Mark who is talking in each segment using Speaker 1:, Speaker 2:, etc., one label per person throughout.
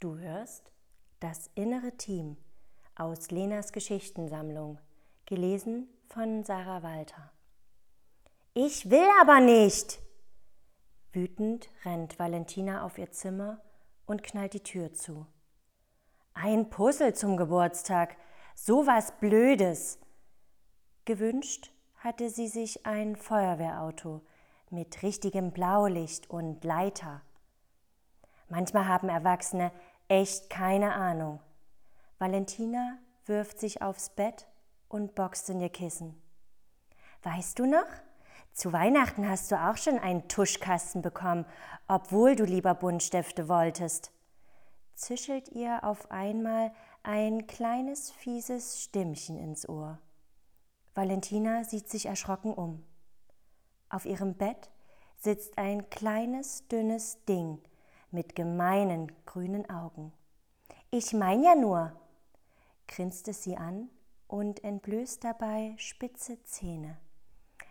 Speaker 1: Du hörst Das innere Team aus Lenas Geschichtensammlung, gelesen von Sarah Walter. Ich will aber nicht! Wütend rennt Valentina auf ihr Zimmer und knallt die Tür zu. Ein Puzzle zum Geburtstag, so was Blödes. Gewünscht hatte sie sich ein Feuerwehrauto mit richtigem Blaulicht und Leiter. Manchmal haben Erwachsene echt keine Ahnung. Valentina wirft sich aufs Bett und boxt in ihr Kissen. Weißt du noch? Zu Weihnachten hast du auch schon einen Tuschkasten bekommen, obwohl du lieber Buntstifte wolltest. Zischelt ihr auf einmal ein kleines fieses Stimmchen ins Ohr. Valentina sieht sich erschrocken um. Auf ihrem Bett sitzt ein kleines, dünnes Ding mit gemeinen grünen Augen. Ich mein ja nur, grinst es sie an und entblößt dabei spitze Zähne.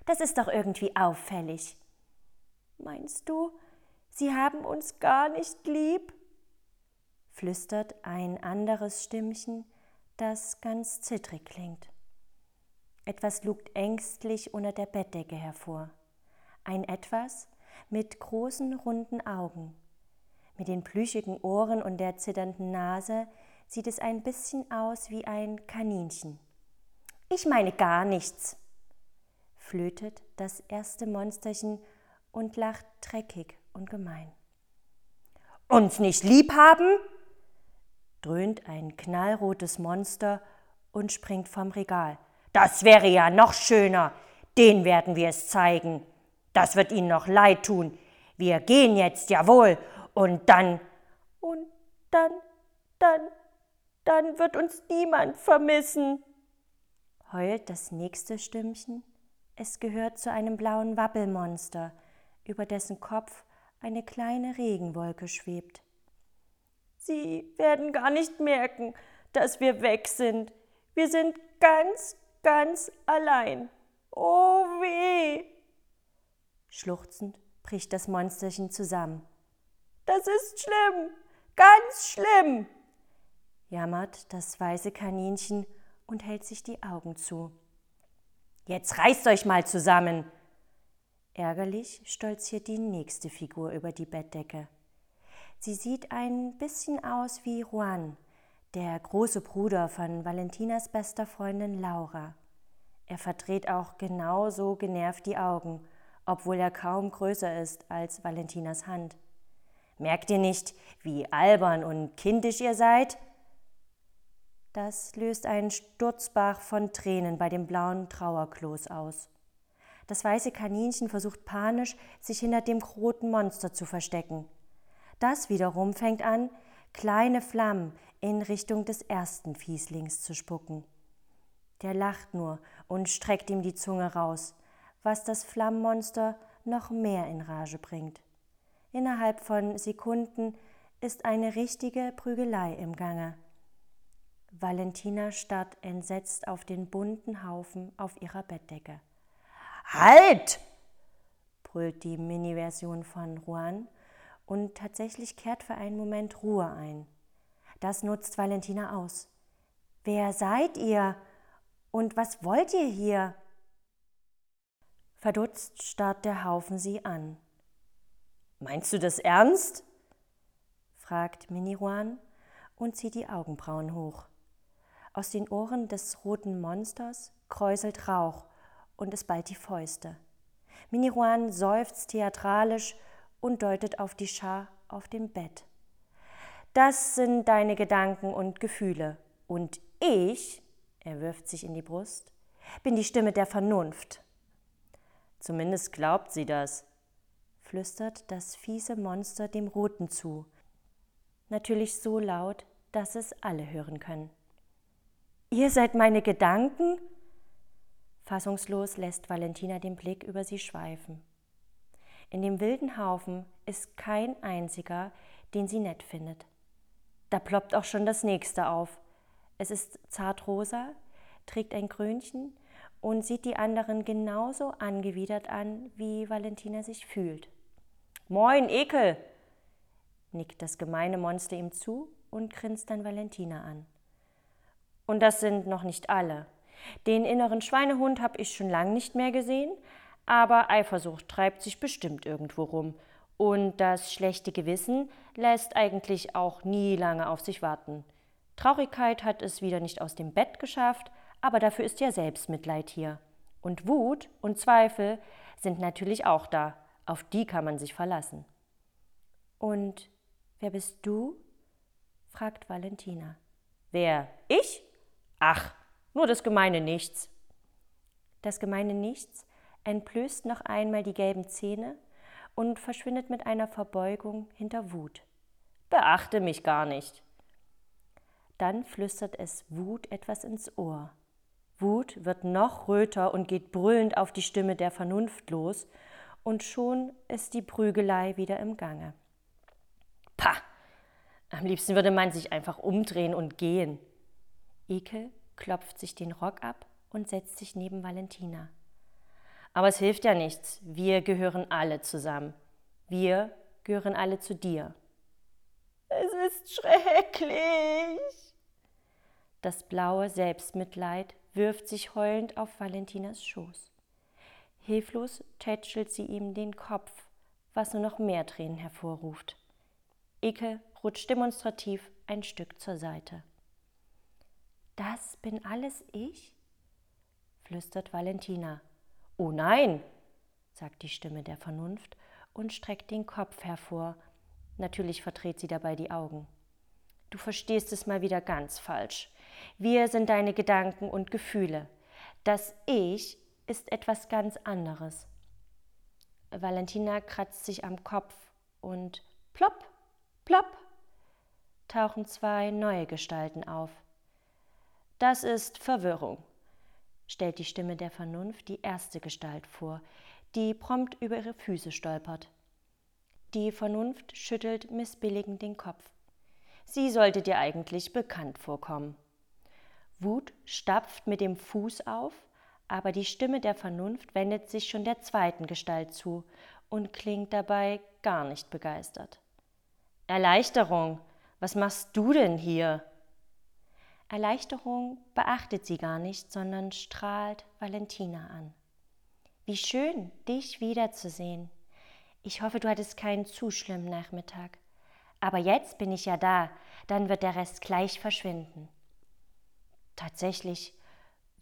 Speaker 1: Das ist doch irgendwie auffällig. Meinst du, sie haben uns gar nicht lieb? flüstert ein anderes Stimmchen, das ganz zittrig klingt. Etwas lugt ängstlich unter der Bettdecke hervor. Ein Etwas mit großen runden Augen. Mit den plüschigen Ohren und der zitternden Nase sieht es ein bisschen aus wie ein Kaninchen. Ich meine gar nichts, flötet das erste Monsterchen und lacht dreckig und gemein. Uns nicht lieb haben? dröhnt ein knallrotes Monster und springt vom Regal. Das wäre ja noch schöner. Den werden wir es zeigen. Das wird ihnen noch leid tun. Wir gehen jetzt, jawohl. Und dann. Und dann, dann, dann wird uns niemand vermissen. Heult das nächste Stimmchen es gehört zu einem blauen Wabbelmonster, über dessen Kopf eine kleine Regenwolke schwebt. Sie werden gar nicht merken, dass wir weg sind. Wir sind ganz, ganz allein. Oh weh! Schluchzend bricht das Monsterchen zusammen. Das ist schlimm, ganz schlimm, jammert das weiße Kaninchen und hält sich die Augen zu. Jetzt reißt euch mal zusammen. Ärgerlich stolziert die nächste Figur über die Bettdecke. Sie sieht ein bisschen aus wie Juan, der große Bruder von Valentinas bester Freundin Laura. Er verdreht auch genauso genervt die Augen, obwohl er kaum größer ist als Valentinas Hand. Merkt ihr nicht, wie albern und kindisch ihr seid? Das löst einen Sturzbach von Tränen bei dem blauen Trauerkloß aus. Das weiße Kaninchen versucht panisch, sich hinter dem roten Monster zu verstecken. Das wiederum fängt an, kleine Flammen in Richtung des ersten Fieslings zu spucken. Der lacht nur und streckt ihm die Zunge raus, was das Flammenmonster noch mehr in Rage bringt. Innerhalb von Sekunden ist eine richtige Prügelei im Gange. Valentina starrt entsetzt auf den bunten Haufen auf ihrer Bettdecke. Halt! brüllt die Mini-Version von Juan und tatsächlich kehrt für einen Moment Ruhe ein. Das nutzt Valentina aus. Wer seid ihr? Und was wollt ihr hier? Verdutzt starrt der Haufen sie an. Meinst du das ernst? fragt Mini Juan und zieht die Augenbrauen hoch. Aus den Ohren des roten Monsters kräuselt Rauch und es ballt die Fäuste. Miniruan seufzt theatralisch und deutet auf die Schar auf dem Bett. Das sind deine Gedanken und Gefühle. Und ich, er wirft sich in die Brust, bin die Stimme der Vernunft. Zumindest glaubt sie das, flüstert das fiese Monster dem Roten zu. Natürlich so laut, dass es alle hören können. Ihr seid meine Gedanken? Fassungslos lässt Valentina den Blick über sie schweifen. In dem wilden Haufen ist kein einziger, den sie nett findet. Da ploppt auch schon das nächste auf. Es ist zartrosa, trägt ein Krönchen und sieht die anderen genauso angewidert an, wie Valentina sich fühlt. Moin, Ekel! nickt das gemeine Monster ihm zu und grinst dann Valentina an. Und das sind noch nicht alle. Den inneren Schweinehund habe ich schon lange nicht mehr gesehen, aber Eifersucht treibt sich bestimmt irgendwo rum. Und das schlechte Gewissen lässt eigentlich auch nie lange auf sich warten. Traurigkeit hat es wieder nicht aus dem Bett geschafft, aber dafür ist ja Selbstmitleid hier. Und Wut und Zweifel sind natürlich auch da. Auf die kann man sich verlassen. Und wer bist du? fragt Valentina. Wer? Ich? Ach, nur das gemeine Nichts. Das gemeine Nichts entblößt noch einmal die gelben Zähne und verschwindet mit einer Verbeugung hinter Wut. Beachte mich gar nicht. Dann flüstert es Wut etwas ins Ohr. Wut wird noch röter und geht brüllend auf die Stimme der Vernunft los, und schon ist die Prügelei wieder im Gange. Pah! Am liebsten würde man sich einfach umdrehen und gehen. Ekel klopft sich den Rock ab und setzt sich neben Valentina. Aber es hilft ja nichts. Wir gehören alle zusammen. Wir gehören alle zu dir. Es ist schrecklich. Das blaue Selbstmitleid wirft sich heulend auf Valentinas Schoß. Hilflos tätschelt sie ihm den Kopf, was nur noch mehr Tränen hervorruft. Ike rutscht demonstrativ ein Stück zur Seite. Das bin alles ich? flüstert Valentina. Oh nein, sagt die Stimme der Vernunft und streckt den Kopf hervor. Natürlich verdreht sie dabei die Augen. Du verstehst es mal wieder ganz falsch. Wir sind deine Gedanken und Gefühle. Das Ich ist etwas ganz anderes. Valentina kratzt sich am Kopf und plopp, plopp tauchen zwei neue Gestalten auf. Das ist Verwirrung, stellt die Stimme der Vernunft die erste Gestalt vor, die prompt über ihre Füße stolpert. Die Vernunft schüttelt missbilligend den Kopf. Sie sollte dir eigentlich bekannt vorkommen. Wut stapft mit dem Fuß auf, aber die Stimme der Vernunft wendet sich schon der zweiten Gestalt zu und klingt dabei gar nicht begeistert. Erleichterung, was machst du denn hier? Erleichterung beachtet sie gar nicht, sondern strahlt Valentina an. Wie schön, dich wiederzusehen. Ich hoffe, du hattest keinen zu schlimmen Nachmittag. Aber jetzt bin ich ja da, dann wird der Rest gleich verschwinden. Tatsächlich,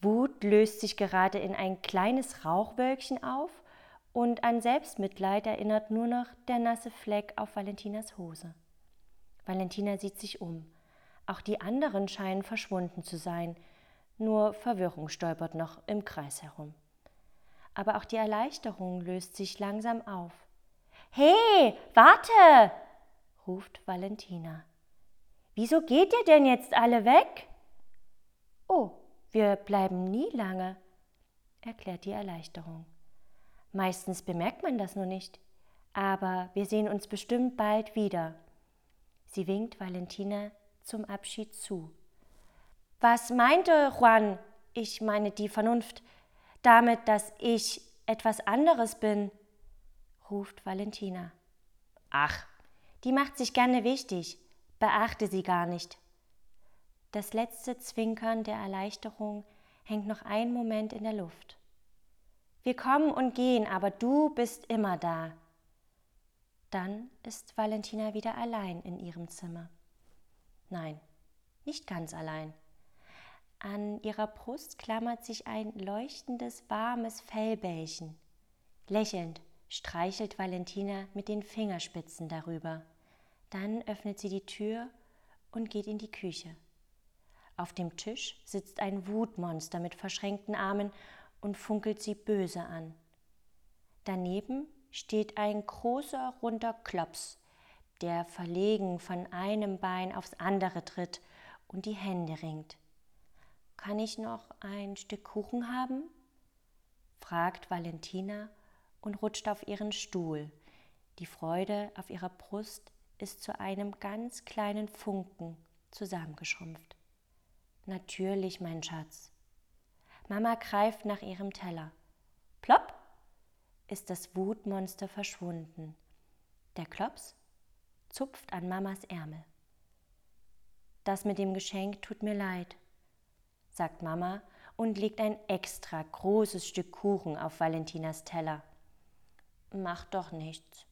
Speaker 1: Wut löst sich gerade in ein kleines Rauchwölkchen auf und an Selbstmitleid erinnert nur noch der nasse Fleck auf Valentinas Hose. Valentina sieht sich um. Auch die anderen scheinen verschwunden zu sein, nur Verwirrung stolpert noch im Kreis herum. Aber auch die Erleichterung löst sich langsam auf. Hey, warte! ruft Valentina. Wieso geht ihr denn jetzt alle weg? Oh, wir bleiben nie lange, erklärt die Erleichterung. Meistens bemerkt man das nur nicht, aber wir sehen uns bestimmt bald wieder. Sie winkt Valentina zum Abschied zu. Was meinte Juan, ich meine die Vernunft, damit, dass ich etwas anderes bin? ruft Valentina. Ach, die macht sich gerne wichtig, beachte sie gar nicht. Das letzte Zwinkern der Erleichterung hängt noch einen Moment in der Luft. Wir kommen und gehen, aber du bist immer da. Dann ist Valentina wieder allein in ihrem Zimmer. Nein, nicht ganz allein. An ihrer Brust klammert sich ein leuchtendes, warmes Fellbällchen. Lächelnd streichelt Valentina mit den Fingerspitzen darüber. Dann öffnet sie die Tür und geht in die Küche. Auf dem Tisch sitzt ein Wutmonster mit verschränkten Armen und funkelt sie böse an. Daneben steht ein großer, runder Klops, der verlegen von einem Bein aufs andere tritt und die Hände ringt. Kann ich noch ein Stück Kuchen haben? fragt Valentina und rutscht auf ihren Stuhl. Die Freude auf ihrer Brust ist zu einem ganz kleinen Funken zusammengeschrumpft. Natürlich, mein Schatz. Mama greift nach ihrem Teller. Plopp ist das Wutmonster verschwunden. Der Klops zupft an Mamas Ärmel. das mit dem Geschenk tut mir leid, sagt Mama und legt ein extra großes Stück Kuchen auf Valentinas Teller. Macht doch nichts,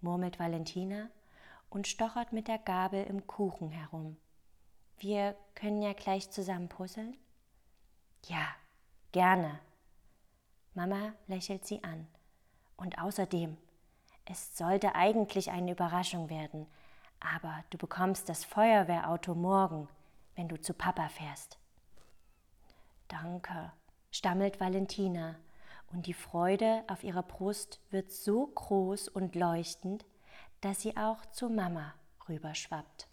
Speaker 1: murmelt Valentina und stochert mit der Gabel im Kuchen herum. Wir können ja gleich zusammen puzzeln? Ja, gerne. Mama lächelt sie an. Und außerdem, es sollte eigentlich eine Überraschung werden, aber du bekommst das Feuerwehrauto morgen, wenn du zu Papa fährst. Danke, stammelt Valentina, und die Freude auf ihrer Brust wird so groß und leuchtend, dass sie auch zu Mama rüberschwappt.